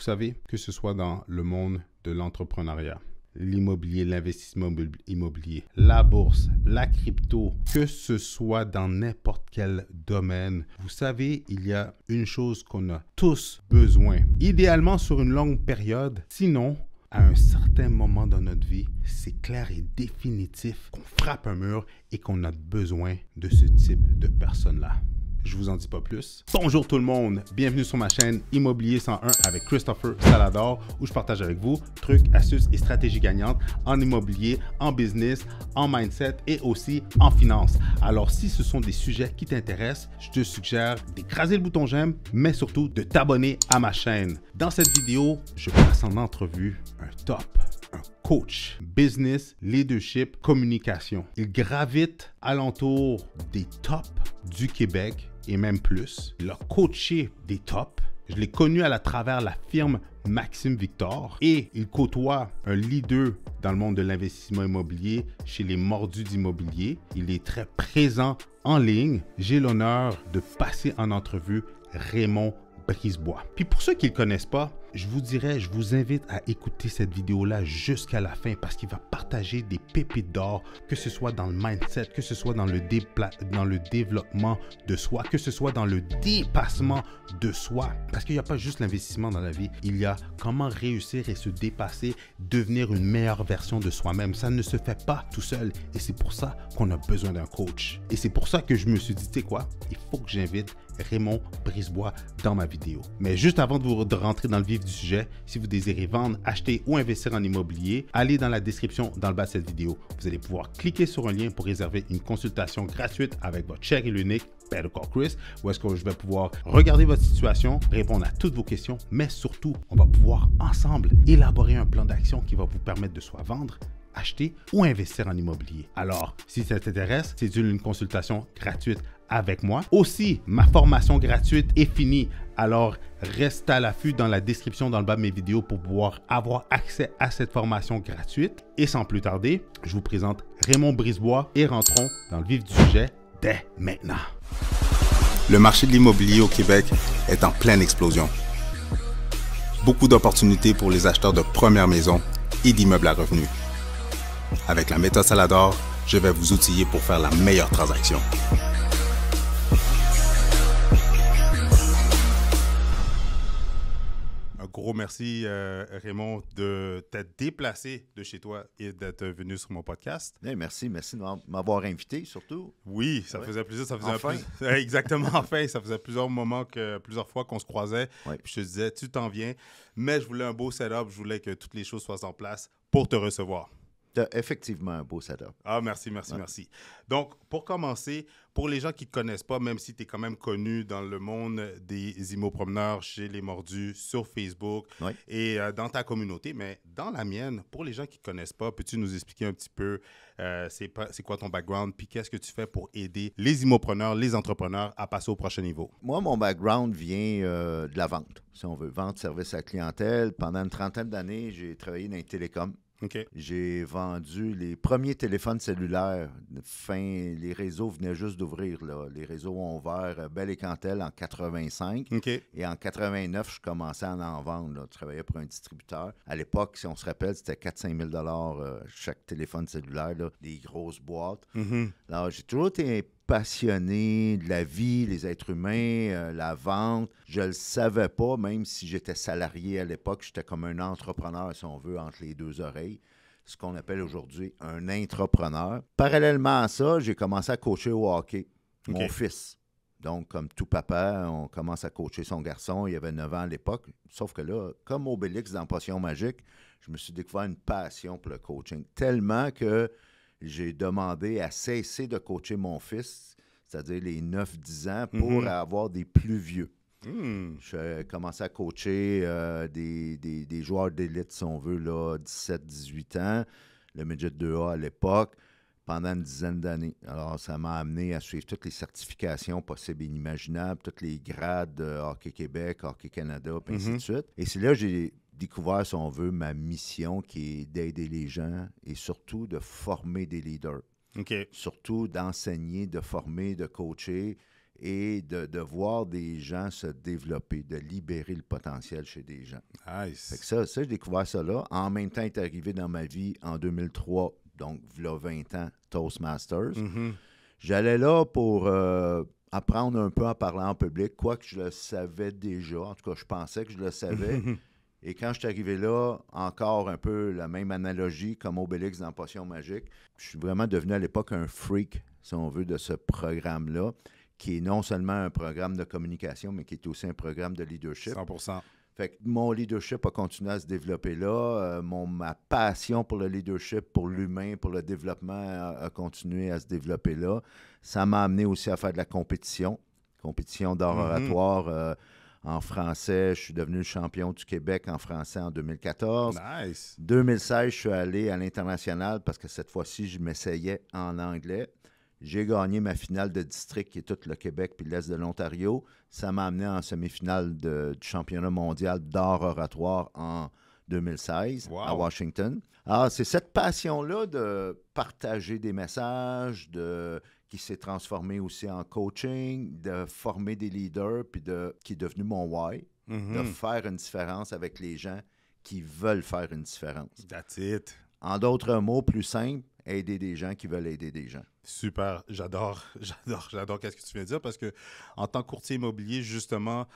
Vous savez, que ce soit dans le monde de l'entrepreneuriat, l'immobilier, l'investissement immobilier, la bourse, la crypto, que ce soit dans n'importe quel domaine, vous savez, il y a une chose qu'on a tous besoin, idéalement sur une longue période, sinon à un certain moment dans notre vie, c'est clair et définitif qu'on frappe un mur et qu'on a besoin de ce type de personnes-là. Je vous en dis pas plus. Bonjour tout le monde, bienvenue sur ma chaîne Immobilier 101 avec Christopher Salador où je partage avec vous trucs, astuces et stratégies gagnantes en immobilier, en business, en mindset et aussi en finance. Alors si ce sont des sujets qui t'intéressent, je te suggère d'écraser le bouton j'aime, mais surtout de t'abonner à ma chaîne. Dans cette vidéo, je passe en entrevue un top un coach, business, leadership, communication. Il gravite alentour des tops du Québec et même plus. Il a coaché des tops. Je l'ai connu à travers la firme Maxime Victor et il côtoie un leader dans le monde de l'investissement immobilier chez les mordus d'immobilier. Il est très présent en ligne. J'ai l'honneur de passer en entrevue Raymond Brisebois. Puis pour ceux qui ne le connaissent pas, je vous dirais, je vous invite à écouter cette vidéo-là jusqu'à la fin parce qu'il va partager des pépites d'or, que ce soit dans le mindset, que ce soit dans le, développement de soi, que ce soit dans le dépassement de soi. Parce qu'il n'y a pas juste l'investissement dans la vie, il y a comment réussir et se dépasser, devenir une meilleure version de soi-même. Ça ne se fait pas tout seul et c'est pour ça qu'on a besoin d'un coach. Et c'est pour ça que je me suis dit, tu sais quoi, il faut que j'invite Raymond Brisebois dans ma vidéo. Mais juste avant de rentrer dans le vif du sujet, si vous désirez vendre, acheter ou investir en immobilier, allez dans la description dans le bas de cette vidéo. Vous allez pouvoir cliquer sur un lien pour réserver une consultation gratuite avec votre cher et l'unique Better Call Chris, où est-ce que je vais pouvoir regarder votre situation, répondre à toutes vos questions, mais surtout, on va pouvoir ensemble élaborer un plan d'action qui va vous permettre de soit vendre, acheter ou investir en immobilier. Alors, si ça t'intéresse, c'est une consultation gratuite avec moi. Aussi, ma formation gratuite est finie. Alors, reste à l'affût dans la description dans le bas de mes vidéos pour pouvoir avoir accès à cette formation gratuite. Et sans plus tarder, je vous présente Raymond Brisebois et rentrons dans le vif du sujet dès maintenant. Le marché de l'immobilier au Québec est en pleine explosion. Beaucoup d'opportunités pour les acheteurs de première maison et d'immeubles à revenus. Avec la méthode Salador, je vais vous outiller pour faire la meilleure transaction. Gros merci, euh, Raymond, de t'être déplacé de chez toi et d'être venu sur mon podcast. merci, merci de m'avoir invité, surtout. Oui, ça faisait plaisir. Ça faisait enfin. Exactement, enfin. Ça faisait plusieurs moments, que, plusieurs fois qu'on se croisait. je te disais, tu t'en viens. Mais je voulais un beau setup. Je voulais que toutes les choses soient en place pour te recevoir. Tu effectivement un beau setup. Ah, merci, merci, merci. Donc, pour commencer, pour les gens qui ne te connaissent pas, même si tu es quand même connu dans le monde des immopreneurs chez les mordus, sur Facebook et euh, dans ta communauté, mais dans la mienne, pour les gens qui ne te connaissent pas, peux-tu nous expliquer un petit peu euh, c'est quoi ton background, puis qu'est-ce que tu fais pour aider les immopreneurs, les entrepreneurs à passer au prochain niveau? Moi, mon background vient euh, de la vente, si on veut, vente, service à clientèle. Pendant une trentaine d'années, j'ai travaillé dans les télécoms. J'ai vendu les premiers téléphones cellulaires. Fin, les réseaux venaient juste d'ouvrir. Les réseaux ont ouvert euh, Belle et Cantel en 85. Et en 89, je commençais à en vendre. Je travaillais pour un distributeur. À l'époque, si on se rappelle, c'était 4-5 000 euh, chaque téléphone cellulaire, des grosses boîtes. Mm-hmm. Alors, j'ai toujours été passionné de la vie, les êtres humains, euh, la vente. Je ne le savais pas, même si j'étais salarié à l'époque, j'étais comme un entrepreneur, si on veut, entre les deux oreilles. Ce qu'on appelle aujourd'hui un entrepreneur. Parallèlement à ça, j'ai commencé à coacher au hockey, mon fils. Donc, comme tout papa, on commence à coacher son garçon. Il avait 9 ans à l'époque. Sauf que là, comme Obélix dans Potion Magique, je me suis découvert une passion pour le coaching. Tellement que j'ai demandé à cesser de coacher mon fils, c'est-à-dire les 9-10 ans, pour mhm. avoir des plus vieux. Hmm. J'ai commencé à coacher euh, des, joueurs d'élite, si on veut, 17-18 ans, le midget 2A à l'époque, pendant une dizaine d'années. Alors, ça m'a amené à suivre toutes les certifications possibles et inimaginables, tous les grades de Hockey Québec, Hockey Canada, et ainsi de mhm. suite. Et c'est là que j'ai découvert, si on veut, ma mission qui est d'aider les gens et surtout de former des leaders. Surtout d'enseigner, de former, de coacher et de, voir des gens se développer, de libérer le potentiel chez des gens. Nice. ça, ça j'ai découvert ça là. En même temps, est arrivé dans ma vie en 2003, donc il 20 ans, Toastmasters. Mm-hmm. J'allais là pour euh, apprendre un peu à parler en public, quoique je le savais déjà. En tout cas, je pensais que je le savais. Et quand je suis arrivé là, encore un peu la même analogie comme Obélix dans Potion Magique, je suis vraiment devenu à l'époque un freak, si on veut, de ce programme-là, qui est non seulement un programme de communication, mais qui est aussi un programme de leadership. 100 fait que mon leadership a continué à se développer là. Euh, mon, ma passion pour le leadership, pour l'humain, pour le développement a, continué à se développer là. Ça m'a amené aussi à faire de la compétition, compétition d'art mm-hmm. oratoire. Euh, en français. Je suis devenu champion du Québec en français en 2014. Nice. 2016, je suis allé à l'international parce que cette fois-ci, je m'essayais en anglais. J'ai gagné ma finale de district qui est tout le Québec puis l'Est de l'Ontario. Ça m'a amené en semi-finale du championnat mondial d'art oratoire en 2016 à Washington. Alors, c'est cette passion-là de partager des messages, de qui s'est transformé aussi en coaching, de former des leaders, puis de, qui est devenu mon why, de mm-hmm. faire une différence avec les gens qui veulent faire une différence. That's it. En d'autres mots, plus simple, aider des gens qui veulent aider des gens. Super, j'adore, j'adore, j'adore qu'est-ce que tu viens de dire parce que en tant que courtier immobilier, justement,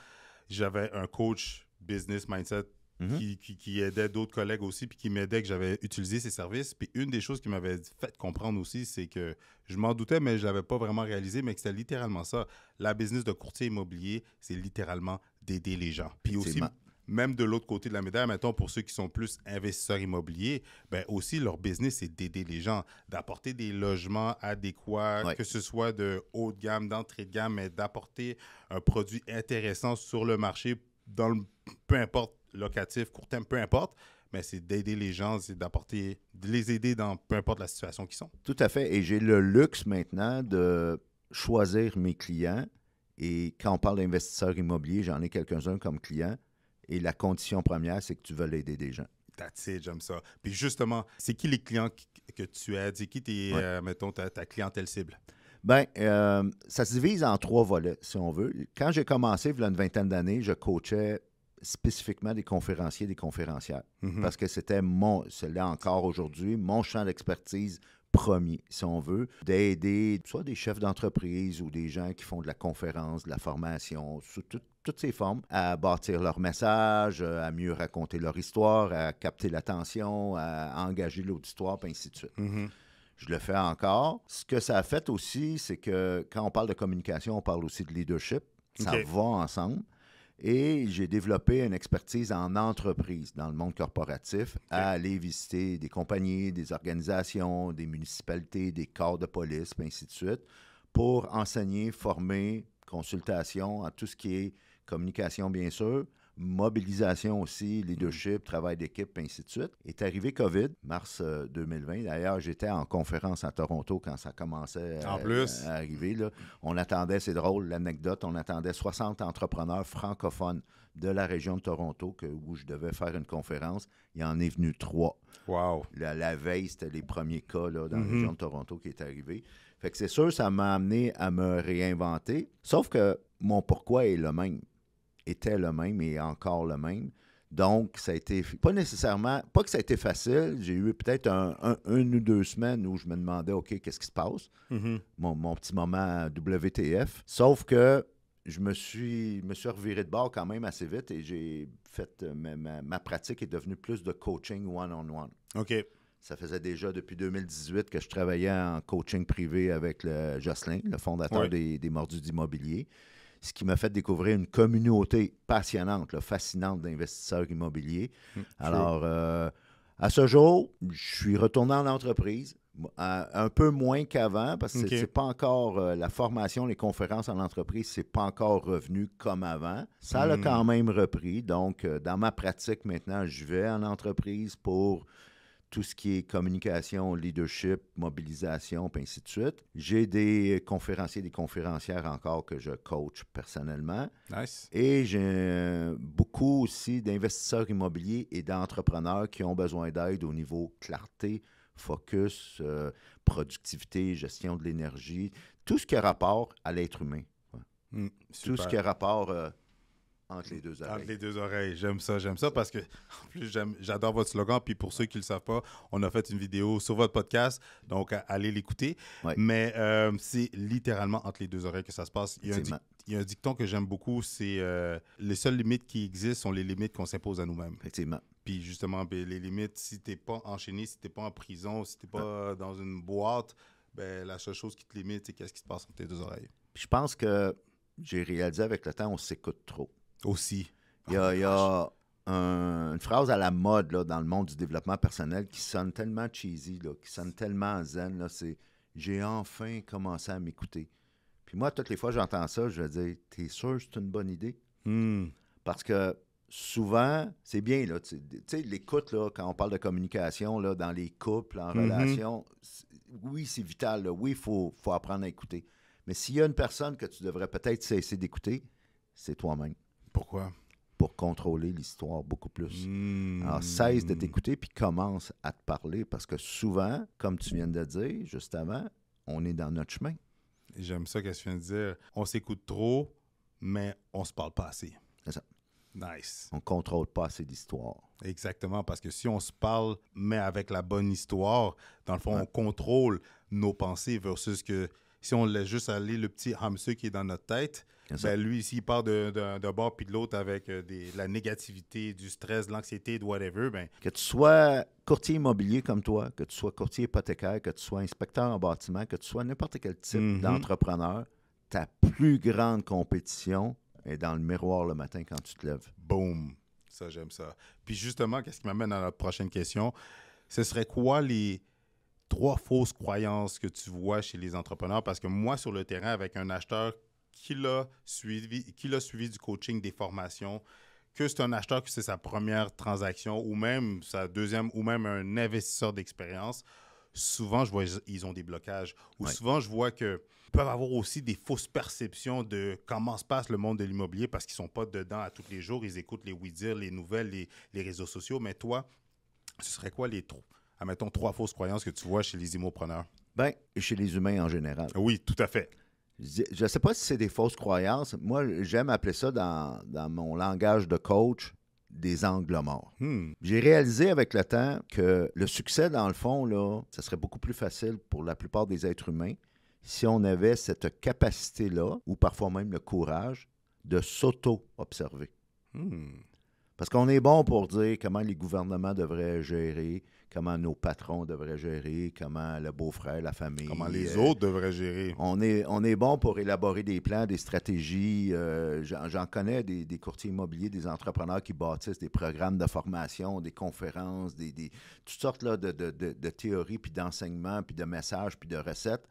j'avais un coach business mindset Mhm. qui, aidait d'autres collègues aussi, puis qui m'aidait que j'avais utilisé ses services. Puis une des choses qui m'avait fait comprendre aussi, c'est que je m'en doutais, mais je l'avais pas vraiment réalisé, mais que c'était littéralement ça. La business de courtier immobilier, c'est littéralement d'aider les gens. Puis aussi, même de l'autre côté de la médaille, mettons, pour ceux qui sont plus investisseurs immobiliers, ben aussi, leur business, c'est d'aider les gens, d'apporter des logements adéquats, que ce soit de haut de gamme, d'entrée de gamme, mais d'apporter un produit intéressant sur le marché dans le, peu importe locatif, court terme, peu importe, mais c'est d'aider les gens, c'est d'apporter, de les aider dans peu importe la situation qu'ils sont. Tout à fait. Et j'ai le luxe maintenant de choisir mes clients. Et quand on parle d'investisseurs immobiliers, j'en ai quelques-uns comme clients. Et la condition première, c'est que tu veux aider des gens. That's it, j'aime ça. Puis justement, c'est qui les clients que tu aides? C'est qui, tes, euh, mettons, ta, clientèle cible? Bien, euh, ça se divise en trois volets, si on veut. Quand j'ai commencé, il y a une vingtaine d'années, je coachais spécifiquement des conférenciers, des conférencières. Mhm. Parce que c'était mon, c'est là encore aujourd'hui, mon champ d'expertise premier, si on veut, d'aider soit des chefs d'entreprise ou des gens qui font de la conférence, de la formation, sous toutes ces formes, à bâtir leur message, à mieux raconter leur histoire, à capter l'attention, à engager l'auditoire, et ainsi de suite. Mhm. Je le fais encore. Ce que ça a fait aussi, c'est que quand on parle de communication, on parle aussi de leadership. Ça va ensemble. Et j'ai développé une expertise en entreprise, dans le monde corporatif, à aller visiter des compagnies, des organisations, des municipalités, des corps de police, et ainsi de suite, pour enseigner, former, consultation, à tout ce qui est communication, bien sûr, mobilisation aussi, leadership, travail d'équipe, ainsi de suite. Est arrivé COVID, mars 2020. Euh, D'ailleurs, j'étais en conférence à Toronto quand ça commençait à, arriver. On attendait, c'est drôle, l'anecdote, on attendait 60 entrepreneurs francophones de la région de Toronto où je devais faire une conférence. Il y en est venu trois. Wow. La, veille, c'était les premiers cas dans la mm-hmm. région de Toronto qui est arrivé. Fait que c'est sûr, ça m'a amené à me réinventer. Sauf que mon pourquoi est le même était le même et encore le même. Donc, ça a été pas nécessairement, pas que ça a été facile. J'ai eu peut-être un, une ou deux semaines où je me demandais, OK, qu'est-ce qui se passe? Mm-hmm. mon, petit moment WTF. Sauf que je me suis, me suis reviré de bord quand même assez vite et j'ai fait, euh, ma, pratique est devenue plus de coaching one-on-one. OK. Ça faisait déjà depuis 2018 que je travaillais en coaching privé avec le Jocelyn, le fondateur des, des Mordus d'immobilier ce qui m'a fait découvrir une communauté passionnante, fascinante d'investisseurs immobiliers. Hmm, Alors, euh, à ce jour, je suis retourné en entreprise. un peu moins qu'avant, parce que ce c'est pas encore euh, la formation, les conférences en entreprise, c'est pas encore revenu comme avant. Ça a hmm. quand même repris. Donc, euh, dans ma pratique maintenant, je vais en entreprise pour tout ce qui est communication, leadership, mobilisation, et ainsi de suite. J'ai des conférenciers, des conférencières encore que je coach personnellement. Nice. Et j'ai beaucoup aussi d'investisseurs immobiliers et d'entrepreneurs qui ont besoin d'aide au niveau clarté, focus, euh, productivité, gestion de l'énergie, tout ce qui a rapport à l'être humain. Hmm, Tout ce qui a rapport euh, entre les deux oreilles. Entre les deux oreilles. J'aime ça, j'aime ça parce que, en plus, j'adore votre slogan. Puis pour ceux qui ne le savent pas, on a fait une vidéo sur votre podcast. Donc, allez l'écouter. Mais euh, c'est littéralement entre les deux oreilles que ça se passe. Il y a, un, dicton que j'aime beaucoup c'est euh, les seules limites qui existent sont les limites qu'on s'impose à nous-mêmes. Effectivement. Puis justement, ben, les limites, si tu n'es pas enchaîné, si tu n'es pas en prison, si tu n'es pas dans une boîte, ben, la seule chose qui te limite, c'est qu'est-ce qui se passe entre tes deux oreilles. je pense que j'ai réalisé avec le temps, on s'écoute trop. Aussi. Il y a, une phrase à la mode là, dans le monde du développement personnel qui sonne tellement cheesy, là, qui sonne tellement zen. C'est J'ai enfin commencé à m'écouter. Puis moi, toutes les fois que j'entends ça, je vais dire T'es sûr que c'est une bonne idée? Hmm. Parce que souvent, c'est bien, là, tu sais, l'écoute, là, quand on parle de communication, là, dans les couples, en mm-hmm. relation, oui, c'est vital, oui, il faut, faut apprendre à écouter. Mais s'il y a une personne que tu devrais peut-être cesser d'écouter, c'est toi-même. Pourquoi? Pour contrôler l'histoire beaucoup plus. Alors, cesse de t'écouter puis commence à te parler parce que souvent, comme tu viens de dire juste avant, on est dans notre chemin. J'aime ça que tu viens de dire. On s'écoute trop, mais on se parle pas assez. C'est ça. Nice. On contrôle pas assez d'histoire. Exactement, parce que si on se parle, mais avec la bonne histoire, dans le fond, on contrôle nos pensées versus que si on laisse juste aller le petit hamster qui est dans notre tête, ben lui, s'il part d'un bord puis de l'autre avec euh, des, la négativité, du stress, de l'anxiété, de whatever, ben... Que tu sois courtier immobilier comme toi, que tu sois courtier hypothécaire, que tu sois inspecteur en bâtiment, que tu sois n'importe quel type mm-hmm. d'entrepreneur, ta plus grande compétition est dans le miroir le matin quand tu te lèves. Boom! Ça, j'aime ça. Puis justement, qu'est-ce qui m'amène à notre prochaine question? Ce serait quoi les trois fausses croyances que tu vois chez les entrepreneurs? Parce que moi, sur le terrain, avec un acheteur qui l'a suivi, qui l'a suivi du coaching, des formations, que c'est un acheteur que c'est sa première transaction ou même sa deuxième ou même un investisseur d'expérience, souvent je vois ils ont des blocages ou souvent je vois que peuvent avoir aussi des fausses perceptions de comment se passe le monde de l'immobilier parce qu'ils sont pas dedans à tous les jours, ils écoutent les oui-dire, les nouvelles, les, les, réseaux sociaux. Mais toi, ce serait quoi les admettons, trois fausses croyances que tu vois chez les immopreneurs? Bien, chez les humains en général. Oui, tout à fait. Je ne sais pas si c'est des fausses croyances. Moi, j'aime appeler ça dans, mon langage de coach des angles morts. Hmm. J'ai réalisé avec le temps que le succès, dans le fond, là, ça serait beaucoup plus facile pour la plupart des êtres humains si on avait cette capacité-là, ou parfois même le courage, de s'auto-observer. Hmm. Parce qu'on est bon pour dire comment les gouvernements devraient gérer, comment nos patrons devraient gérer, comment le beau-frère, la famille. Comment les autres devraient gérer. On est, on est bon pour élaborer des plans, des stratégies. Euh, j'en connais des, courtiers immobiliers, des entrepreneurs qui bâtissent des programmes de formation, des conférences, des, toutes sortes là, de, de, théories, puis d'enseignements, puis de messages, puis de recettes.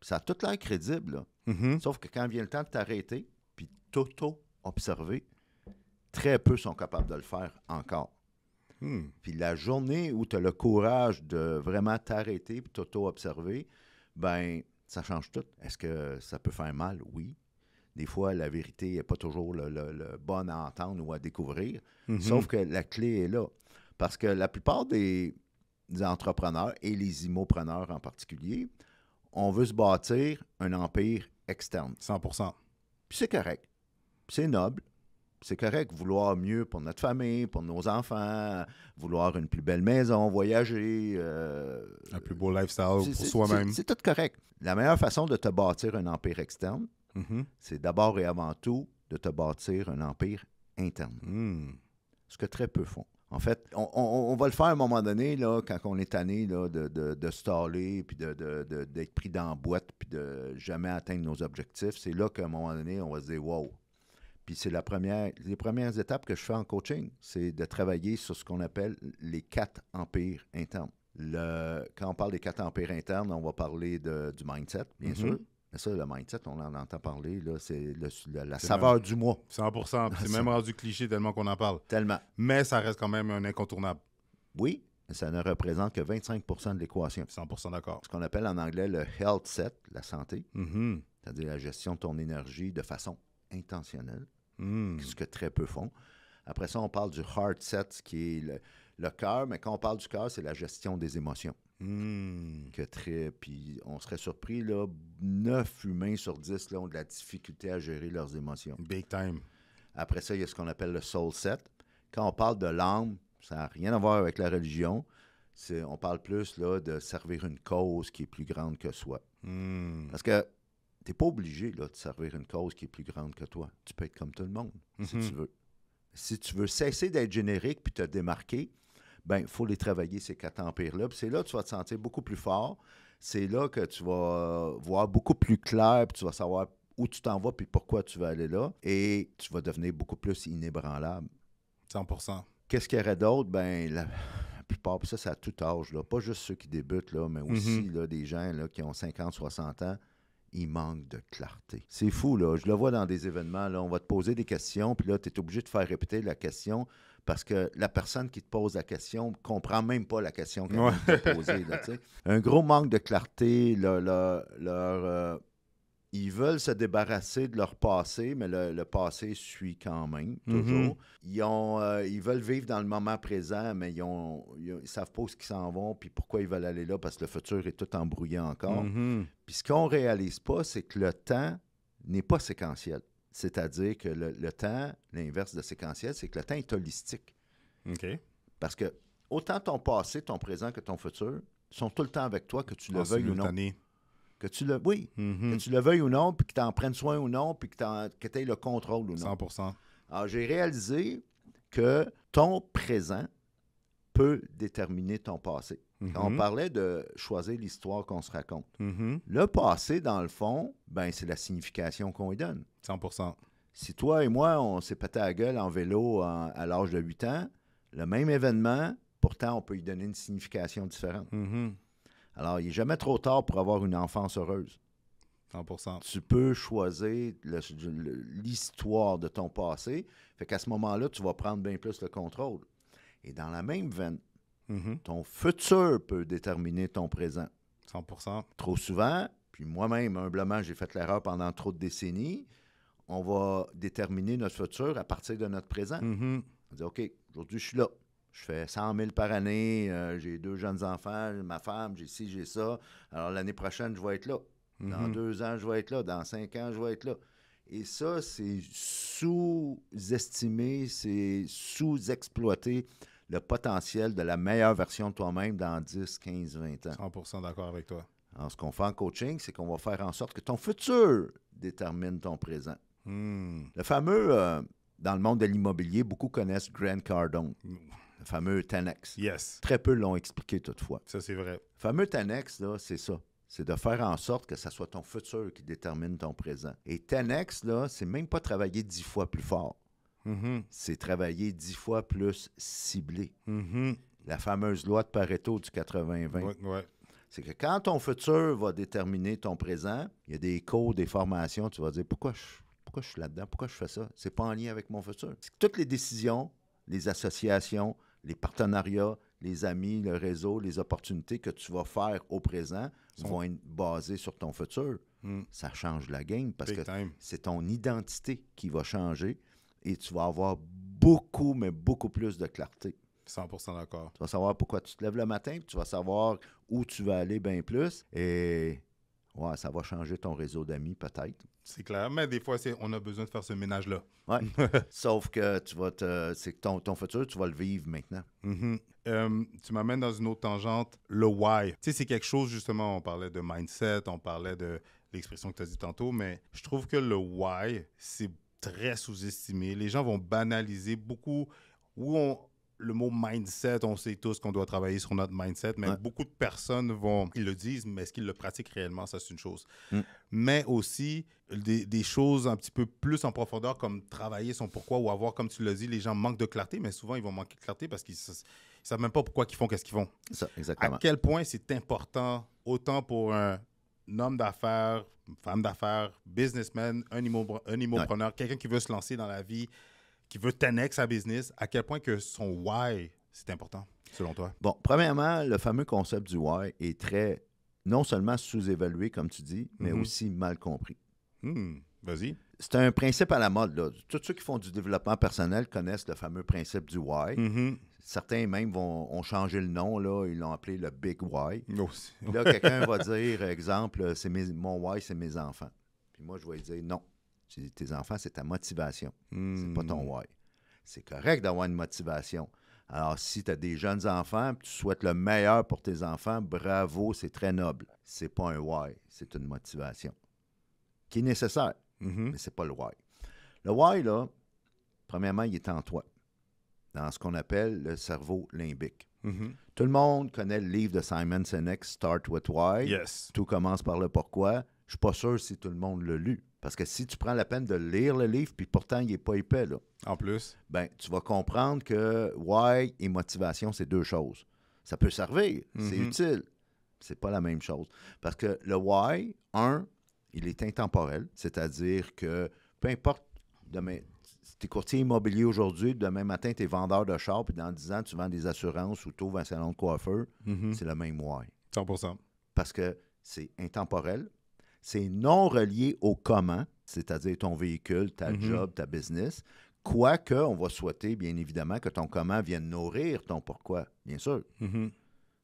ça a tout l'air crédible. Mm-hmm. Sauf que quand vient le temps de t'arrêter, puis t'auto-observer, très peu sont capables de le faire encore. Hmm. Puis la journée où tu as le courage de vraiment t'arrêter et t'auto-observer, ben ça change tout. Est-ce que ça peut faire mal? Oui. Des fois, la vérité n'est pas toujours le, le, bonne à entendre ou à découvrir. Mhm. Sauf que la clé est là. Parce que la plupart des, entrepreneurs, et les immopreneurs en particulier, on veut se bâtir un empire externe. 100% Puis c'est correct. C'est noble c'est correct, vouloir mieux pour notre famille, pour nos enfants, vouloir une plus belle maison, voyager. Euh, un plus beau lifestyle pour soi-même. C'est tout correct. La meilleure façon de te bâtir un empire externe, mm-hmm. c'est d'abord et avant tout de te bâtir un empire interne. Mm. Ce que très peu font. En fait, on, va le faire à un moment donné, là, quand on est tanné de, de, de staller, puis d'être pris dans la boîte, puis de jamais atteindre nos objectifs. C'est là qu'à un moment donné, on va se dire, wow, puis c'est la première, les premières étapes que je fais en coaching, c'est de travailler sur ce qu'on appelle les quatre empires internes. Le, quand on parle des quatre empires internes, on va parler de, du mindset, bien mm-hmm. sûr. Mais ça, le mindset, on en entend parler, c'est la saveur du mois. 100% C'est même rendu cliché tellement qu'on en parle. Tellement. Mais ça reste quand même un incontournable. Oui, mais ça ne représente que 25% de l'équation. 100% d'accord. Ce qu'on appelle en anglais le health set, la santé, mm-hmm. c'est-à-dire la gestion de ton énergie de façon intentionnel, hmm. ce que très peu font. Après ça, on parle du heart set, qui est le, cœur, mais quand on parle du cœur, c'est la gestion des émotions. Hmm. Que très, puis on serait surpris, là, 9 humains sur 10 là, ont de la difficulté à gérer leurs émotions. Big time. Après ça, il y a ce qu'on appelle le soul set. Quand on parle de l'âme, ça n'a rien à voir avec la religion. On parle plus là, de servir une cause qui est plus grande que soi. Hmm. Parce que tu n'es pas obligé là, de servir une cause qui est plus grande que toi. Tu peux être comme tout le monde, si mhm. tu veux. Si tu veux cesser d'être générique puis te démarquer, ben il faut les travailler, ces quatre empires-là. c'est là que tu vas te sentir beaucoup plus fort. C'est là que tu vas voir beaucoup plus clair, puis tu vas savoir où tu t'en vas, puis pourquoi tu vas aller là. Et tu vas devenir beaucoup plus inébranlable. 100% Qu'est-ce qu'il y aurait d'autre? Ben, la, plupart, puis ça, c'est à tout âge, là. pas juste ceux qui débutent, là, mais aussi mhm. là, des gens là, qui ont 50, 60 ans il manque de clarté. C'est fou, là. Je le vois dans des événements, là. On va te poser des questions, puis là, tu es obligé de faire répéter la question parce que la personne qui te pose la question ne comprend même pas la question qu'elle ouais. t'a posée. Un gros manque de clarté, leur, leur, euh, ils veulent se débarrasser de leur passé, mais le, passé suit quand même, mhm. toujours. ils, ont, euh, ils veulent vivre dans le moment présent, mais ils ne savent pas où ils s'en vont, puis pourquoi ils veulent aller là, parce que le futur est tout embrouillé encore. Mhm. Puis ce qu'on ne réalise pas, c'est que le temps n'est pas séquentiel. C'est-à-dire que le, temps, l'inverse de séquentiel, c'est que le temps est holistique. OK. Parce que autant ton passé, ton présent que ton futur sont tout le temps avec toi, que tu le veuilles ou non. Que tu le, oui, mm-hmm. que tu le veuilles ou non, puis que tu en prennes soin ou non, puis que tu aies le contrôle ou non. 100% Alors, j'ai réalisé que ton présent peut déterminer ton passé. On mm-hmm. parlait de choisir l'histoire qu'on se raconte. Mm-hmm. Le passé, dans le fond, ben, c'est la signification qu'on lui donne. 100% Si toi et moi, on s'est pété la gueule en vélo à l'âge de 8 ans, le même événement, pourtant, on peut lui donner une signification différente. Alors, il n'est jamais trop tard pour avoir une enfance heureuse. 100%. Tu peux choisir l'histoire de ton passé. Fait qu'à ce moment-là, tu vas prendre bien plus le contrôle. Et dans la même veine, mm-hmm. ton futur peut déterminer ton présent. 100%. Trop souvent, puis moi-même, humblement, j'ai fait l'erreur pendant trop de décennies, on va déterminer notre futur à partir de notre présent. Mm-hmm. On dit, OK, aujourd'hui, je suis là. Je fais 100 000 par année, euh, j'ai deux jeunes enfants, ma femme, j'ai ci, j'ai ça. Alors l'année prochaine, je vais être là. Dans mhm. deux ans, je vais être là. Dans cinq ans, je vais être là. Et ça, c'est sous-estimé, c'est sous-exploiter le potentiel de la meilleure version de toi-même dans 10, 15, 20 ans. 100% d'accord avec toi. Alors, ce qu'on fait en coaching, c'est qu'on va faire en sorte que ton futur détermine ton présent. Hmm. Le fameux, euh, dans le monde de l'immobilier, beaucoup connaissent Grant Cardone. Le fameux 10X. Yes. Très peu l'ont expliqué toutefois. Ça, c'est vrai. Le fameux 10X, là, c'est ça. C'est de faire en sorte que ce soit ton futur qui détermine ton présent. Et 10X, là, c'est même pas travailler dix fois plus fort. Mm-hmm. C'est travailler dix fois plus ciblé. Mm-hmm. La fameuse loi de Pareto du 80-20. C'est que quand ton futur va déterminer ton présent, il y a des cours, des formations, tu vas dire pourquoi je, pourquoi je suis là-dedans, pourquoi je fais ça? C'est pas en lien avec mon futur. Toutes les décisions, les associations, les partenariats, les amis, le réseau, les opportunités que tu vas faire au présent vont être basées sur ton futur. Hmm. Ça change la game parce que c'est ton identité qui va changer et tu vas avoir beaucoup, mais beaucoup plus de clarté. 100% d'accord. Tu vas savoir pourquoi tu te lèves le matin, tu vas savoir où tu vas aller bien plus. Et Ouais, ça va changer ton réseau d'amis, peut-être. C'est clair, mais des fois, on a besoin de faire ce ménage-là. Oui. Sauf que tu vas te. C'est que ton, ton, futur, tu vas le vivre maintenant. Mm-hmm. Euh, tu m'amènes dans une autre tangente, le why. Tu sais, c'est quelque chose, justement, on parlait de mindset, on parlait de l'expression que tu as dit tantôt, mais je trouve que le why, c'est très sous-estimé. Les gens vont banaliser beaucoup. Où on, le mot mindset, on sait tous qu'on doit travailler sur notre mindset, mais beaucoup de personnes vont, ils le disent, mais est-ce qu'ils le pratiquent réellement, ça c'est une chose. Mm. Mais aussi des, choses un petit peu plus en profondeur, comme travailler son pourquoi ou avoir, comme tu l'as dit, les gens manquent de clarté, mais souvent ils vont manquer de clarté parce qu'ils ne savent même pas pourquoi ils font, qu'est-ce qu'ils font. Ça, exactement. À quel point c'est important, autant pour un, homme d'affaires, femme d'affaires, businessman, un, un immopreneur, quelqu'un qui veut se lancer dans la vie, qui veut 10 sa business, à quel point que son why, c'est important, selon toi? Bon, premièrement, le fameux concept du why est très, non seulement sous-évalué, comme tu dis, mais mhm. aussi mal compris. Hmm, vas-y. C'est un principe à la mode. Là. Tous ceux qui font du développement personnel connaissent le fameux principe du why. Mhm. Certains même vont, ont changé le nom, là, ils l'ont appelé le Big Why. Oh, là, quelqu'un va dire, exemple, c'est mon Why, c'est mes enfants. Puis moi, je vais dire non. Tes enfants, c'est ta motivation. C'est pas ton hmm. Why. C'est correct d'avoir une motivation. Alors, si tu as des jeunes enfants, tu souhaites le meilleur pour tes enfants, bravo, c'est très noble. C'est pas un why, c'est une motivation qui est nécessaire, mm-hmm. mais c'est pas le why. Le why, là, premièrement, il est en toi, dans ce qu'on appelle le cerveau limbique. Mm-hmm. Tout le monde connaît le livre de Simon Sinek, Start with Why. Yes. Tout commence par le pourquoi. Je suis pas sûr si tout le monde l'a lu. Parce que si tu prends la peine de lire le livre, puis pourtant il n'est pas épais, là. En plus. Ben, tu vas comprendre que why et motivation, c'est deux choses. Ça peut servir, c'est mhm. utile. C'est pas la même chose. Parce que le why, un, il est intemporel, c'est-à-dire que peu importe demain, si tu es courtier immobilier aujourd'hui, demain matin, tu es vendeur de char, puis dans 10 ans, tu vends des assurances ou tu ouvres un salon de coiffeur, mhm. c'est le même why. 100% Parce que c'est intemporel, c'est non relié au comment, c'est-à-dire ton véhicule, ta mhm. job, ta business. Quoique, on va souhaiter, bien évidemment, que ton comment vienne nourrir ton pourquoi, bien sûr. Mhm.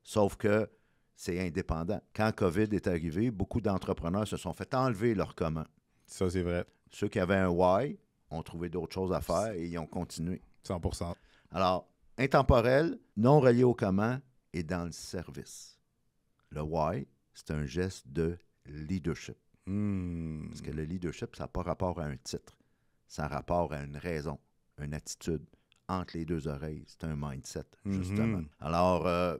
Sauf que c'est indépendant. Quand COVID est arrivé, beaucoup d'entrepreneurs se sont fait enlever leur comment. Ça, c'est vrai. Ceux qui avaient un why ont trouvé d'autres choses à faire et ils ont continué. 100% Alors, intemporel, non relié au comment et dans le service. Le why, c'est un geste de leadership. Hmm. Parce que le leadership, ça n'a pas rapport à un titre. Ça a rapport à une raison, une attitude entre les deux oreilles. C'est un mindset, mhm. justement. Alors, euh,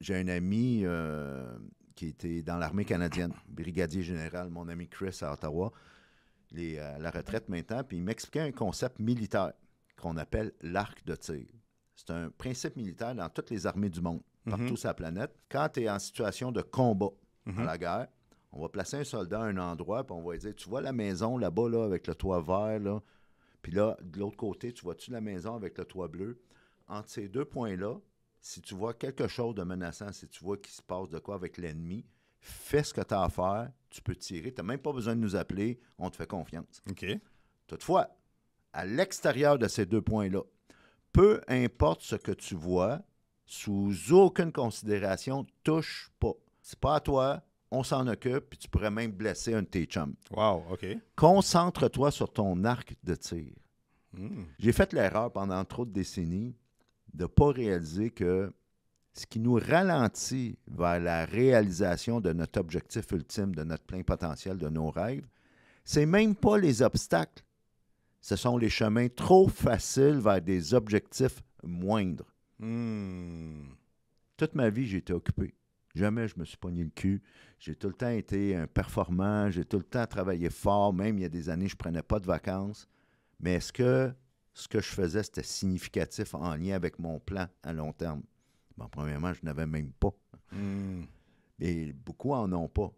j'ai un ami euh, qui était dans l'armée canadienne, brigadier général, mon ami Chris à Ottawa. Il est à la retraite maintenant, puis il m'expliquait un concept militaire qu'on appelle l'arc de tir. C'est un principe militaire dans toutes les armées du monde, partout mhm. sur la planète. Quand tu es en situation de combat à mhm. la guerre, on va placer un soldat à un endroit, puis on va lui dire Tu vois la maison là-bas, là, avec le toit vert, là? Puis là, de l'autre côté, tu vois-tu la maison avec le toit bleu? Entre ces deux points-là, si tu vois quelque chose de menaçant, si tu vois qu'il se passe de quoi avec l'ennemi, fais ce que tu as à faire, tu peux tirer. Tu n'as même pas besoin de nous appeler, on te fait confiance. OK. Toutefois, à l'extérieur de ces deux points-là, peu importe ce que tu vois, sous aucune considération, touche pas. C'est pas à toi, on s'en occupe, puis tu pourrais même blesser un de tes chums. Wow, OK. Concentre-toi sur ton arc de tir. Hmm. J'ai fait l'erreur pendant trop de décennies de ne pas réaliser que ce qui nous ralentit vers la réalisation de notre objectif ultime, de notre plein potentiel, de nos rêves, c'est même pas les obstacles. Ce sont les chemins trop faciles vers des objectifs moindres. Hmm. Toute ma vie, j'ai été occupé. Jamais je me suis pogné le cul. J'ai tout le temps été un performant, j'ai tout le temps travaillé fort, même il y a des années, je ne prenais pas de vacances. Mais est-ce que ce que je faisais, c'était significatif en lien avec mon plan à long terme? Bon, premièrement, je n'avais même pas. Hmm. Mais beaucoup en ont pas.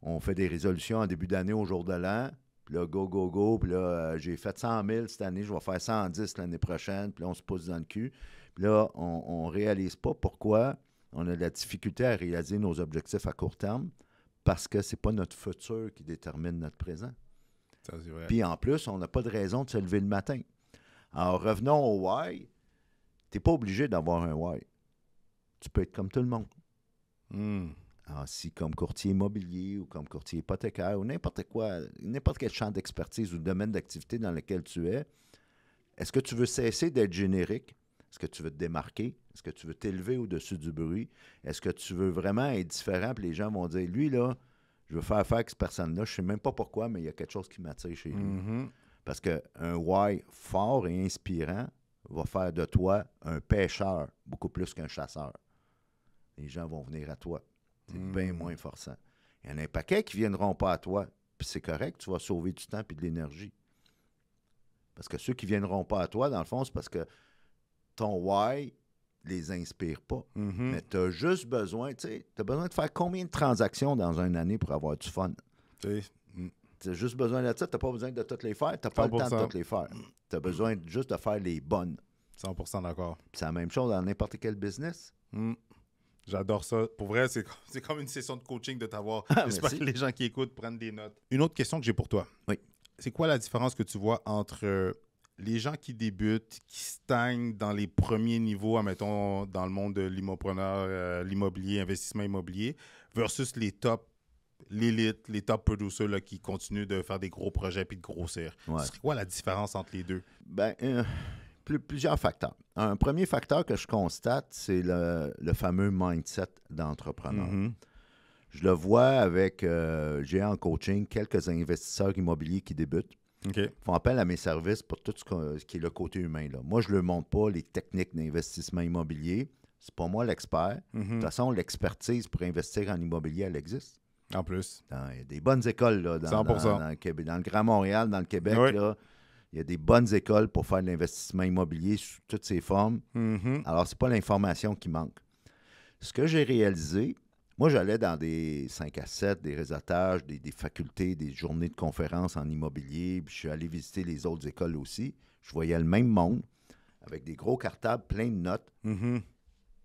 On fait des résolutions en début d'année au jour de l'an, puis là, go, go, go, puis là, euh, j'ai fait 100 000 cette année, je vais faire 110 l'année prochaine, puis là, on se pose dans le cul. Puis là, on ne réalise pas pourquoi on a de la difficulté à réaliser nos objectifs à court terme parce que ce n'est pas notre futur qui détermine notre présent. Ça, vrai. Puis en plus, on n'a pas de raison de se lever le matin. Alors revenons au why. Tu n'es pas obligé d'avoir un why. Tu peux être comme tout le monde. Hmm. Alors, si comme courtier immobilier ou comme courtier hypothécaire ou n'importe quoi, n'importe quel champ d'expertise ou domaine d'activité dans lequel tu es, est-ce que tu veux cesser d'être générique? Est-ce que tu veux te démarquer? Est-ce que tu veux t'élever au-dessus du bruit? Est-ce que tu veux vraiment être différent? Puis les gens vont dire, lui, là, je veux faire affaire avec cette personne-là. Je ne sais même pas pourquoi, mais il y a quelque chose qui m'attire chez lui. Mm-hmm. Parce qu'un why fort et inspirant va faire de toi un pêcheur beaucoup plus qu'un chasseur. Les gens vont venir à toi. C'est bien mm. moins forçant. Il y en a un paquet qui ne viendront pas à toi. Puis c'est correct, tu vas sauver du temps et de l'énergie. Parce que ceux qui ne viendront pas à toi, dans le fond, c'est parce que ton why les inspire pas. Mm-hmm. Mais tu as juste besoin, tu sais, tu as besoin de faire combien de transactions dans une année pour avoir du fun? Tu as juste besoin de ça, tu n'as pas besoin de toutes les faire, tu n'as pas le temps de toutes les faire. Tu as besoin juste de faire les bonnes. 100% d'accord. C'est la même chose dans n'importe quel business. Mm. J'adore ça. Pour vrai, c'est comme une session de coaching de t'avoir. Ah, J'espère que les gens qui écoutent prennent des notes. Une autre question que j'ai pour toi. Oui. C'est quoi la différence que tu vois entre les gens qui débutent, qui stagnent dans les premiers niveaux, admettons, dans le monde de l'immopreneur, euh, l'immobilier, investissement immobilier, versus les top, l'élite, les top producers là, qui continuent de faire des gros projets puis de grossir. C'est quoi la différence entre les deux? Ben, euh, plusieurs facteurs. Un premier facteur que je constate, c'est le, fameux mindset d'entrepreneur. Mm-hmm. Je le vois avec, euh, j'ai en coaching quelques investisseurs immobiliers qui débutent. Ils font appel à mes services pour tout ce, qui est le côté humain. Là. Moi, je ne leur montre pas les techniques d'investissement immobilier. C'est pas moi l'expert. De toute mhm. façon, l'expertise pour investir en immobilier, elle existe. En plus. il y a des bonnes écoles là, dans, le Québec, dans le Grand Montréal, dans le Québec. il y a des bonnes écoles pour faire de l'investissement immobilier sous toutes ses formes. Mhm. Alors, ce n'est pas l'information qui manque. Ce que j'ai réalisé, moi, j'allais dans des 5 à 7, des réseautages, des, facultés, des journées de conférences en immobilier. Puis je suis allé visiter les autres écoles aussi. Je voyais le même monde avec des gros cartables pleins de notes. Mm-hmm.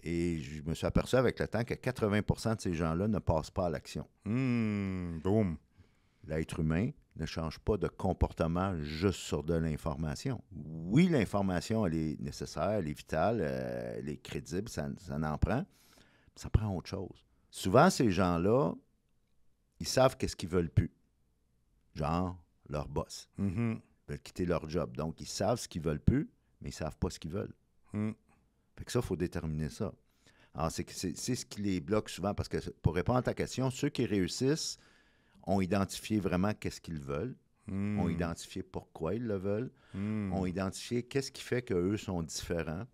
Et je me suis aperçu avec le temps que 80% de ces gens-là ne passent pas à l'action. Mm, boom. L'être humain ne change pas de comportement juste sur de l'information. Oui, l'information, elle est nécessaire, elle est vitale, euh, elle est crédible, ça, ça en prend. Ça prend autre chose. Souvent, ces gens-là, ils savent qu'est-ce qu'ils veulent plus. Genre, leur boss. Mm-hmm. Ils veulent quitter leur job. Donc, ils savent ce qu'ils veulent plus, mais ils ne savent pas ce qu'ils veulent. Mm. Fait que ça, il faut déterminer ça. Alors, c'est, c'est ce qui les bloque souvent, parce que pour répondre à ta question, ceux qui réussissent ont identifié vraiment qu'est-ce qu'ils veulent, mm. ont identifié pourquoi ils le veulent, mm. ont identifié qu'est-ce qui fait qu'eux sont différents,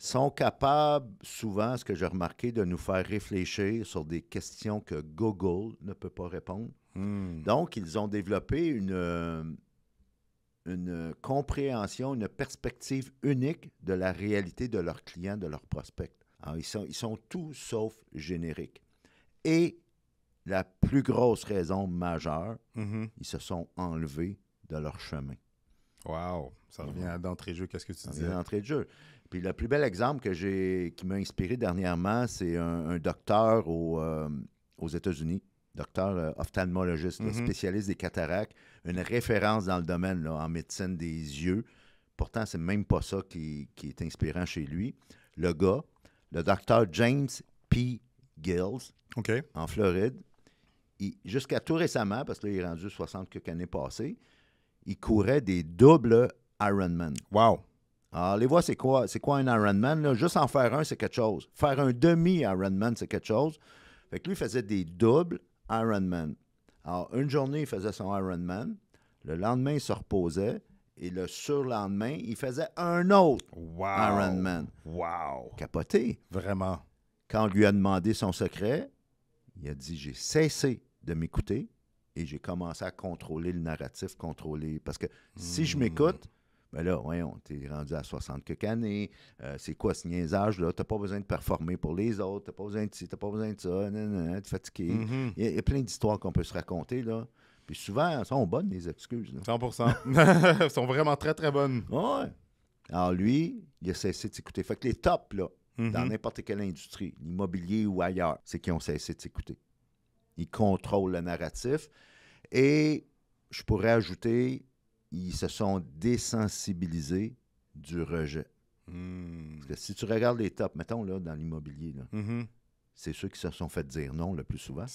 sont capables, souvent, ce que j'ai remarqué, de nous faire réfléchir sur des questions que Google ne peut pas répondre. Hmm. Donc, ils ont développé une, euh, une compréhension, une perspective unique de la réalité de leurs clients, de leurs prospects. Alors, ils sont, ils sont tout sauf génériques. Et la plus grosse raison majeure, mm-hmm. ils se sont enlevés de leur chemin. Wow! Ça revient d'entrée de jeu. Qu'est-ce que tu dis? D'entrée de jeu. Puis le plus bel exemple que j'ai, qui m'a inspiré dernièrement, c'est un, docteur euh, aux États-Unis, docteur euh, ophtalmologiste, mm-hmm. spécialiste des cataractes, une référence dans le domaine en médecine des yeux. Pourtant, c'est même pas ça qui, est inspirant chez lui. Le gars, le docteur James P. Gills, en Floride, jusqu'à tout récemment, parce qu'il est rendu 60 quelques années passées, il courait des doubles Ironman. Wow! Alors, les voix, c'est quoi? C'est quoi un Ironman? Là? Juste en faire un, c'est quelque chose. Faire un demi-Ironman, c'est quelque chose. Fait que lui, il faisait des doubles Ironman. Alors, une journée, il faisait son Ironman. Le lendemain, il se reposait. Et le surlendemain, il faisait un autre Ironman. Wow! Capoté. Vraiment. Quand on lui a demandé son secret, il a dit J'ai cessé de m'écouter et j'ai commencé à contrôler le narratif, contrôler. Parce que si je hmm. m'écoute, ben là, voyons, t'es rendu à 60 quelques années. Euh, c'est quoi ce niaisage-là? T'as pas besoin de performer pour les autres. T'as pas besoin de ci, t'as pas besoin de ça. T'es fatigué. Mm-hmm. il, y a, plein d'histoires qu'on peut se raconter, là. Puis souvent, elles sont bonnes, les excuses. 100 Elles sont vraiment très, très bonnes. Ouais. Alors lui, il a cessé de s'écouter. Fait que les tops, là, dans mm-hmm. n'importe quelle industrie, l'immobilier ou ailleurs, c'est qu'ils ont cessé de s'écouter. Ils contrôlent le narratif. Et je pourrais ajouter, ils se sont désensibilisés du rejet. Hmm. Parce que si tu regardes les tops, mettons là, dans l'immobilier, mm-hmm. c'est ceux qui se sont fait dire non le plus souvent.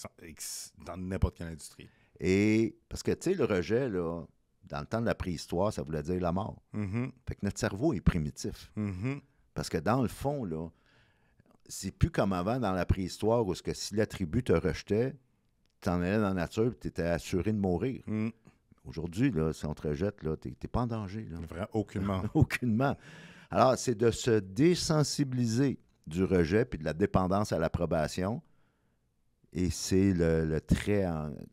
Dans n'importe quelle industrie. Et parce que, tu sais, le rejet, là, dans le temps de la préhistoire, ça voulait dire la mort. Mm-hmm. Fait que notre cerveau est primitif. Mm-hmm. Parce que dans le fond, là, c'est plus comme avant dans la préhistoire où ce que si la tribu te rejetait, tu en allais dans la nature et tu étais assuré de mourir. Aujourd'hui, là, si on te rejette, tu n'es pas en danger. Là. aucunement. aucunement. Alors, c'est de se désensibiliser du rejet puis de la dépendance à l'approbation. Et c'est le, trait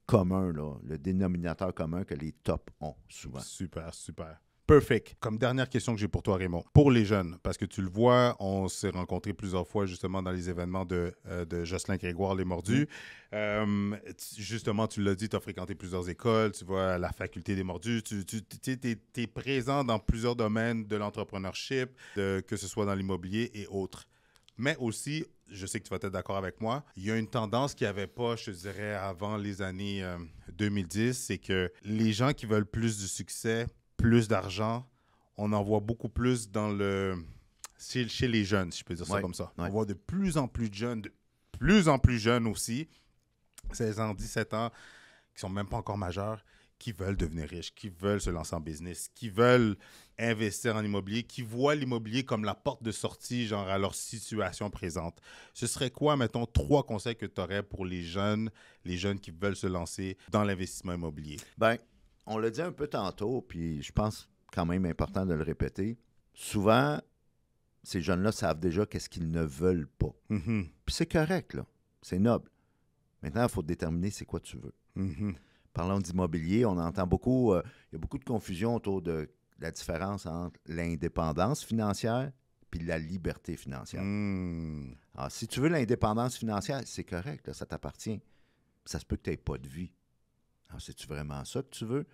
commun, là, le dénominateur commun que les tops ont souvent. Super, super. Perfect. Comme dernière question que j'ai pour toi, Raymond. Pour les jeunes, parce que tu le vois, on s'est rencontrés plusieurs fois justement dans les événements de, euh, de Jocelyn Grégoire, Les Mordus. Euh, justement, tu l'as dit, tu as fréquenté plusieurs écoles, tu vois la faculté des Mordus, tu, tu es, présent dans plusieurs domaines de l'entrepreneurship, que ce soit dans l'immobilier et autres. Mais aussi, je sais que tu vas être d'accord avec moi, il y a une tendance qu'il n'y avait pas, je dirais, avant les années 2010, euh, c'est que les gens qui veulent plus de succès plus d'argent on en voit beaucoup plus dans le chez, les jeunes, si je peux dire ça comme ça. On voit de plus en plus de jeunes, de plus en plus jeunes aussi, 16 ans, 17 ans, qui sont même pas encore majeurs, qui veulent devenir riches, qui veulent se lancer en business, qui veulent investir en immobilier, qui voient l'immobilier comme la porte de sortie, genre à leur situation présente. Ce serait quoi, mettons, trois conseils que tu aurais pour les jeunes, les jeunes qui veulent se lancer dans l'investissement immobilier? Bien, on l'a dit un peu tantôt, puis je pense quand même important de le répéter. Souvent, ces jeunes-là savent déjà qu'est-ce qu'ils ne veulent pas. Mm-hmm. Puis c'est correct, là. C'est noble. Maintenant, il faut déterminer c'est quoi tu veux. Mm-hmm. Parlons d'immobilier, on entend beaucoup, euh, il y a beaucoup de confusion autour de la différence entre l'indépendance financière puis la liberté financière. Mm. Alors, si tu veux l'indépendance financière, c'est correct, ça t'appartient. Ça se peut que tu n'aies pas de vie. Alors, c'est-tu vraiment ça que tu veux?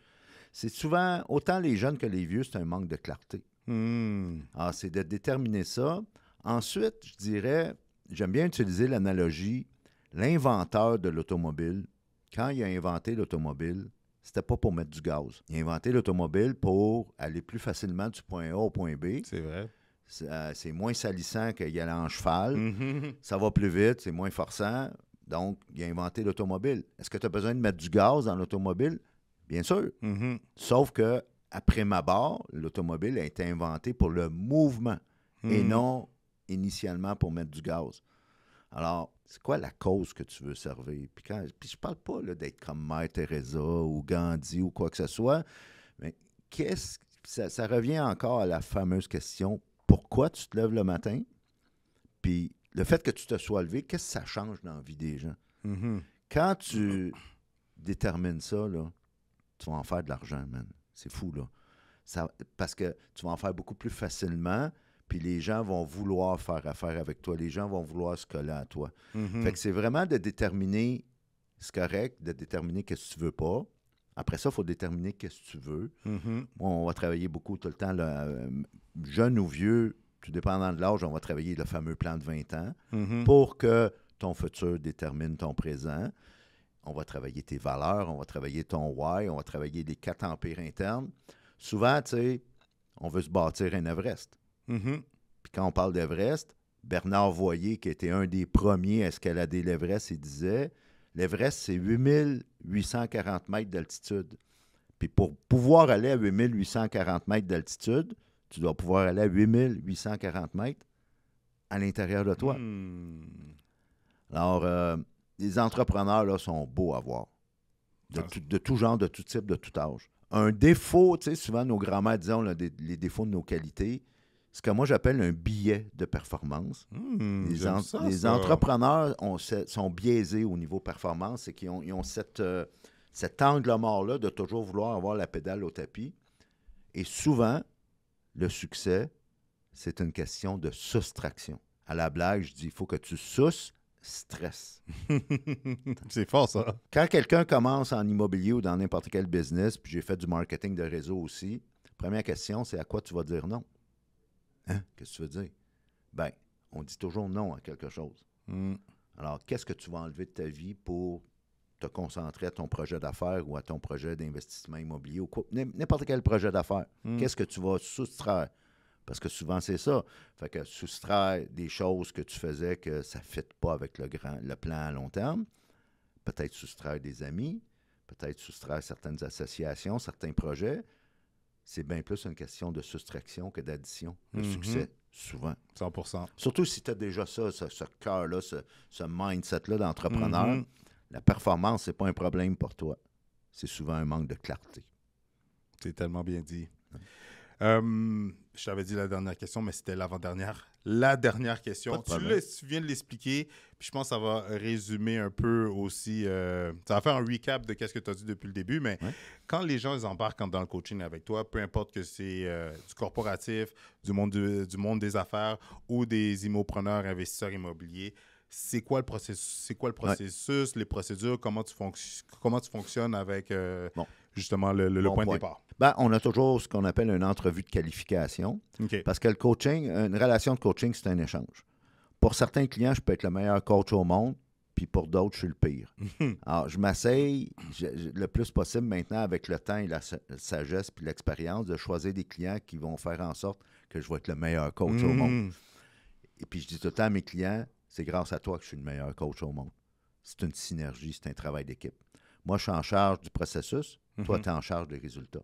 C'est souvent, autant les jeunes que les vieux, c'est un manque de clarté. Hmm. Alors, c'est de déterminer ça. Ensuite, je dirais, j'aime bien utiliser l'analogie, l'inventeur de l'automobile, quand il a inventé l'automobile, c'était pas pour mettre du gaz. Il a inventé l'automobile pour aller plus facilement du point A au point B. C'est vrai. C'est euh, moins salissant qu'il aller en cheval. Mm-hmm. Ça va plus vite, c'est moins forçant. Donc, il a inventé l'automobile. Est-ce que tu as besoin de mettre du gaz dans l'automobile? Bien sûr. Mm-hmm. Sauf que après ma barre, l'automobile a été inventée pour le mouvement et Mm. non initialement pour mettre du gaz. Alors, c'est quoi la cause que tu veux servir? Puis, quand, puis je parle pas d'être comme Mère Teresa ou Gandhi ou quoi que ce soit, mais qu'est-ce ça, ça revient encore à la fameuse question pourquoi tu te lèves le matin? Puis le fait que tu te sois levé, qu'est-ce que ça change dans la vie des gens? Mhm. Quand tu détermines ça, là, tu vas en faire de l'argent, man. C'est fou, là. Ça, parce que tu vas en faire beaucoup plus facilement, puis les gens vont vouloir faire affaire avec toi. Les gens vont vouloir se coller à toi. Mhm. Fait que c'est vraiment de déterminer, c'est correct, de déterminer qu'est-ce que tu veux pas. Après ça, il faut déterminer qu'est-ce que tu veux. Mhm. Moi, on va travailler beaucoup tout le temps, là, euh, jeune ou vieux, tout dépendant de l'âge, on va travailler le fameux plan de 20 ans Mhm. pour que ton futur détermine ton présent. On va travailler tes valeurs, on va travailler ton why, on va travailler les quatre empires internes. Souvent, tu sais, on veut se bâtir un Everest. Mhm. Puis quand on parle d'Everest, Bernard Voyer, qui était un des premiers à escalader l'Everest, il disait l'Everest, c'est 8840 mètres d'altitude. Puis pour pouvoir aller à 8840 mètres d'altitude, tu dois pouvoir aller à 8840 mètres à l'intérieur de toi. Hmm. Alors, euh, les entrepreneurs là, sont beaux à voir. De, Ah. tout, de tout genre, de tout type, de tout âge. Un défaut, tu sais, souvent nos grands-mères disaient on a des- les défauts de nos qualités. Ce que moi j'appelle un billet de performance. Hmm, Les, j'aime en- ça, les ça. entrepreneurs ont sont biaisés au niveau performance, c'est qu'ils ont, ils ont cette, euh, cet angle mort-là de toujours vouloir avoir la pédale au tapis. Et souvent, le succès, c'est une question de soustraction. À la blague, je dis il faut que tu sousses stress. c'est fort, ça. Quand quelqu'un commence en immobilier ou dans n'importe quel business, puis j'ai fait du marketing de réseau aussi, première question, c'est à quoi tu vas dire non? Hein? Qu'est-ce que tu veux dire? Ben, on dit toujours non à quelque chose. Hmm. Alors, qu'est-ce que tu vas enlever de ta vie pour te concentrer à ton projet d'affaires ou à ton projet d'investissement immobilier ou n'importe quel projet d'affaires? Hmm. Qu'est-ce que tu vas soustraire? Parce que souvent, c'est ça. Fait que soustraire des choses que tu faisais que ça ne fit pas avec le, grand, le plan à long terme. Peut-être soustraire des amis, peut-être soustraire certaines associations, certains projets. C'est bien plus une question de soustraction que d'addition, de Mhm. succès, souvent. 100%. Surtout si tu as déjà ça, ce, ce cœur-là, ce, ce mindset-là d'entrepreneur, Mhm. La performance, c'est pas un problème pour toi. C'est souvent un manque de clarté. C'est tellement bien dit. Euh, je t'avais dit la dernière question, mais c'était l'avant-dernière. La dernière question. De Tu, viens de l'expliquer, puis je pense que ça va résumer un peu aussi. euh, ça va faire un recap de ce que tu as dit depuis le début, mais Ouais. quand les gens ils embarquent dans le coaching avec toi, peu importe que c'est euh, du corporatif, du monde, du, du monde des affaires ou des immopreneurs, investisseurs immobiliers, c'est quoi le processus, c'est quoi le processus les procédures, comment tu, comment tu fonctionnes avec euh, Bon. justement le, le- le Bon point, de départ? Ben, on a toujours ce qu'on appelle une entrevue de qualification. Parce que le coaching, une relation de coaching, c'est un échange. Pour certains clients, je peux être le meilleur coach au monde, puis pour d'autres, je suis le pire. Alors, je m'essaye le plus possible maintenant avec le temps et la sagesse puis l'expérience de choisir des clients qui vont faire en sorte que je vais être le meilleur coach au monde. Mm. Et puis, je dis tout le temps à mes clients, c'est grâce à toi que je suis le meilleur coach au monde. C'est une synergie, c'est un travail d'équipe. Moi, je suis en charge du processus. Toi, mm-hmm. tu es en charge des résultats.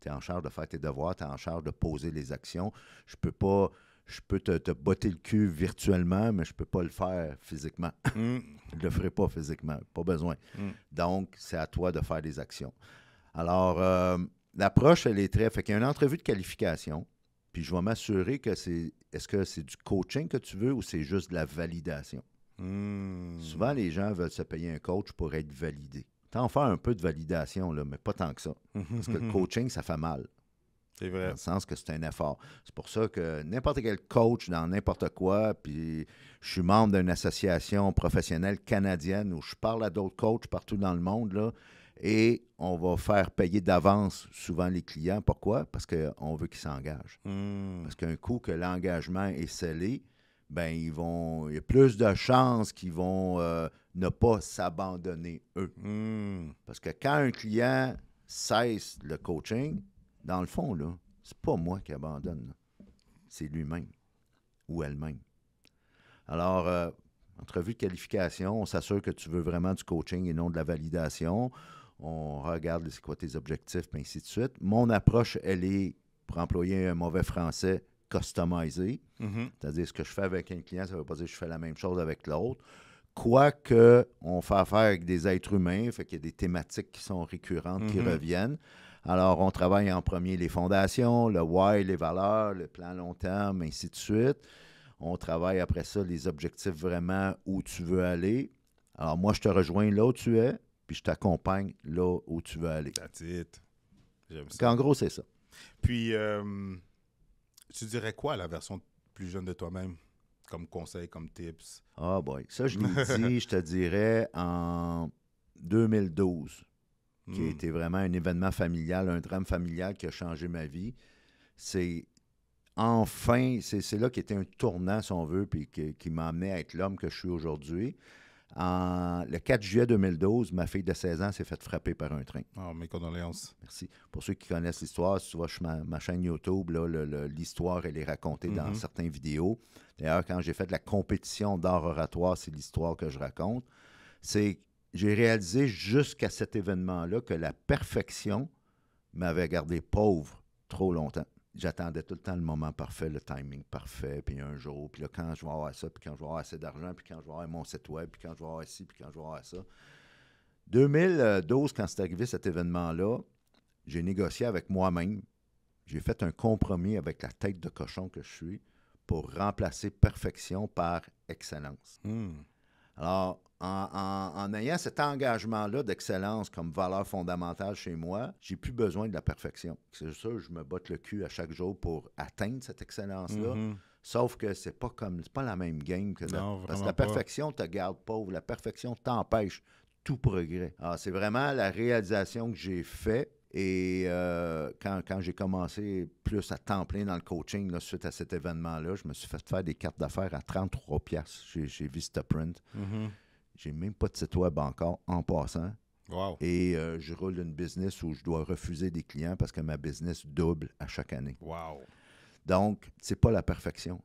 Tu es en charge de faire tes devoirs, tu es en charge de poser les actions. Je peux pas je peux te, botter le cul virtuellement, mais je ne peux pas le faire physiquement. Mm. je ne le ferai pas physiquement, pas besoin. Mm. Donc, c'est à toi de faire des actions. Alors, euh, l'approche, elle est très... Fait qu'il y a une entrevue de qualification, puis je vais m'assurer que c'est... Est-ce que c'est du coaching que tu veux ou c'est juste de la validation? Mm. Souvent, les gens veulent se payer un coach pour être validé. T'en faire un peu de validation, là, mais pas tant que ça. Parce que le coaching, ça fait mal. C'est vrai. Dans le sens que c'est un effort. C'est pour ça que n'importe quel coach dans n'importe quoi, puis je suis membre d'une association professionnelle canadienne où je parle à d'autres coachs partout dans le monde, là, et on va faire payer d'avance souvent les clients. Pourquoi? Parce qu'on veut qu'ils s'engagent. Hmm. Parce qu'un coup que l'engagement est scellé, ben ils vont. Il y a plus de chances qu'ils vont euh, ne pas s'abandonner eux. Hmm. Parce que quand un client cesse le coaching, dans le fond, là, c'est pas moi qui abandonne. C'est lui-même ou elle-même. Alors, euh, entrevue de qualification, on s'assure que tu veux vraiment du coaching et non de la validation. On regarde c'est quoi tes objectifs, et ainsi de suite. Mon approche, elle est, pour employer un mauvais français, customisée. Mm-hmm. C'est-à-dire, ce que je fais avec un client, ça ne veut pas dire que je fais la même chose avec l'autre. Quoique, on fait affaire avec des êtres humains, fait qu'il y a des thématiques qui sont récurrentes, qui mm-hmm. reviennent. Alors, on travaille en premier les fondations, le why, les valeurs, le plan long terme, ainsi de suite. On travaille après ça les objectifs vraiment où tu veux aller. Alors, moi, je te rejoins là où tu es, puis je t'accompagne là où tu veux aller. J'aime ça. En gros, c'est ça. Puis, euh, tu dirais quoi à la version plus jeune de toi-même, comme conseil, comme tips? Ah, boy. Ça, je l'ai dit, je te dirais, en 2012 qui a hmm. été vraiment un événement familial, un drame familial qui a changé ma vie. C'est enfin, c'est là qui était un tournant, si on veut, puis qui, m'a amené à être l'homme que je suis aujourd'hui. Le 4 juillet 2012, ma fille de 16 ans s'est faite frapper par un train. Oh, mes condoléances. Merci. Pour ceux qui connaissent l'histoire, si tu vois sur ma, chaîne YouTube, l'histoire, elle est racontée dans mm-hmm. certaines vidéos. D'ailleurs, quand j'ai fait de la compétition d'art oratoire, c'est l'histoire que je raconte. C'est j'ai réalisé jusqu'à cet événement-là que la perfection m'avait gardé pauvre trop longtemps. J'attendais tout le temps le moment parfait, le timing parfait, puis un jour, puis là, quand je vais avoir ça, puis quand je vais avoir assez d'argent, puis quand je vais avoir mon site web, puis quand je vais avoir ci, puis quand je vais avoir ça. 2012, quand c'est arrivé cet événement-là, j'ai négocié avec moi-même. J'ai fait un compromis avec la tête de cochon que je suis pour remplacer perfection par excellence. Hmm. Alors, en, ayant cet engagement-là d'excellence comme valeur fondamentale chez moi, j'ai plus besoin de la perfection. C'est sûr, je me botte le cul à chaque jour pour atteindre cette excellence-là. Mm-hmm. Sauf que c'est pas comme c'est pas la même game que la, parce que la perfection te garde pauvre, la perfection t'empêche tout progrès. Alors, c'est vraiment la réalisation que j'ai fait et euh, quand, j'ai commencé plus à temps plein dans le coaching suite à cet événement-là, je me suis fait faire des cartes d'affaires à 33 pièces chez, Vistaprint. Mm-hmm. J'ai même pas de site web encore en passant. Et euh, je roule une business où je dois refuser des clients parce que ma business double à chaque année. Wow. Donc, c'est pas la perfection.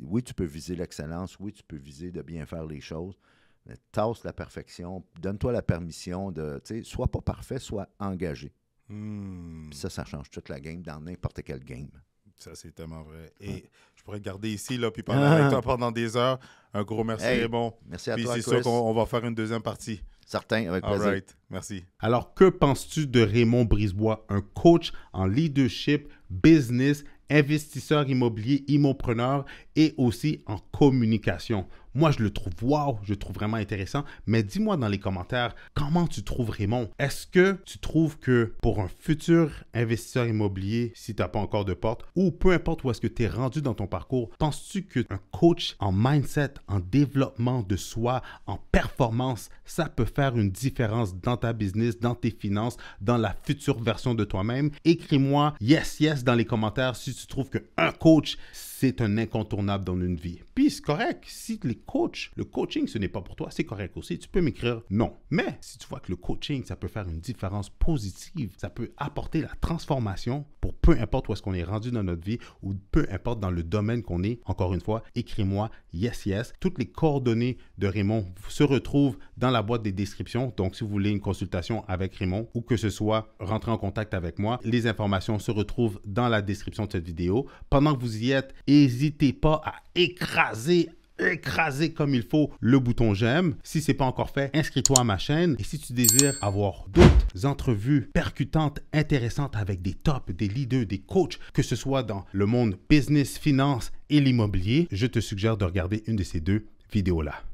Oui, tu peux viser l'excellence, oui, tu peux viser de bien faire les choses, mais tasse la perfection, donne-toi la permission de, tu sais, sois pas parfait, sois engagé. Hmm. ça, ça change toute la game dans n'importe quel game. Ça, c'est tellement vrai. Et je pourrais garder ici, là, puis parler avec toi pendant des heures. Un gros merci, hey, bon. Merci à puis toi, c'est sûr qu'on va faire une deuxième partie. Certain, avec plaisir. All right. Merci. Alors, que penses-tu de Raymond Brisebois, un coach en leadership, business, investisseur immobilier, immopreneur et aussi en communication? Moi, je le trouve wow, je le trouve vraiment intéressant. Mais dis-moi dans les commentaires, comment tu trouves Raymond? Est-ce que tu trouves que pour un futur investisseur immobilier, si tu n'as pas encore de porte, ou peu importe où est-ce que tu es rendu dans ton parcours, penses-tu qu'un coach en mindset, en développement de soi, en performance, ça peut faire une différence dans ta business, dans tes finances, dans la future version de toi-même? Écris-moi yes, yes dans les commentaires si tu trouves qu'un coach, c'est un incontournable dans une vie. Puis c'est correct. Si les coachs, le coaching, ce n'est pas pour toi, c'est correct aussi. Tu peux m'écrire non. Mais si tu vois que le coaching, ça peut faire une différence positive, ça peut apporter la transformation pour peu importe où est-ce qu'on est rendu dans notre vie ou peu importe dans le domaine qu'on est, encore une fois, écris-moi yes, yes. Toutes les coordonnées de Raymond se retrouvent dans la boîte des descriptions. Donc, si vous voulez une consultation avec Raymond ou que ce soit rentrer en contact avec moi, les informations se retrouvent dans la description de cette vidéo. Pendant que vous y êtes, n'hésitez pas à écraser écraser comme il faut le bouton j'aime. Si ce n'est pas encore fait, inscris-toi à ma chaîne. Et si tu désires avoir d'autres entrevues percutantes, intéressantes avec des tops, des leaders, des coachs, que ce soit dans le monde business, finance et l'immobilier, je te suggère de regarder une de ces deux vidéos-là.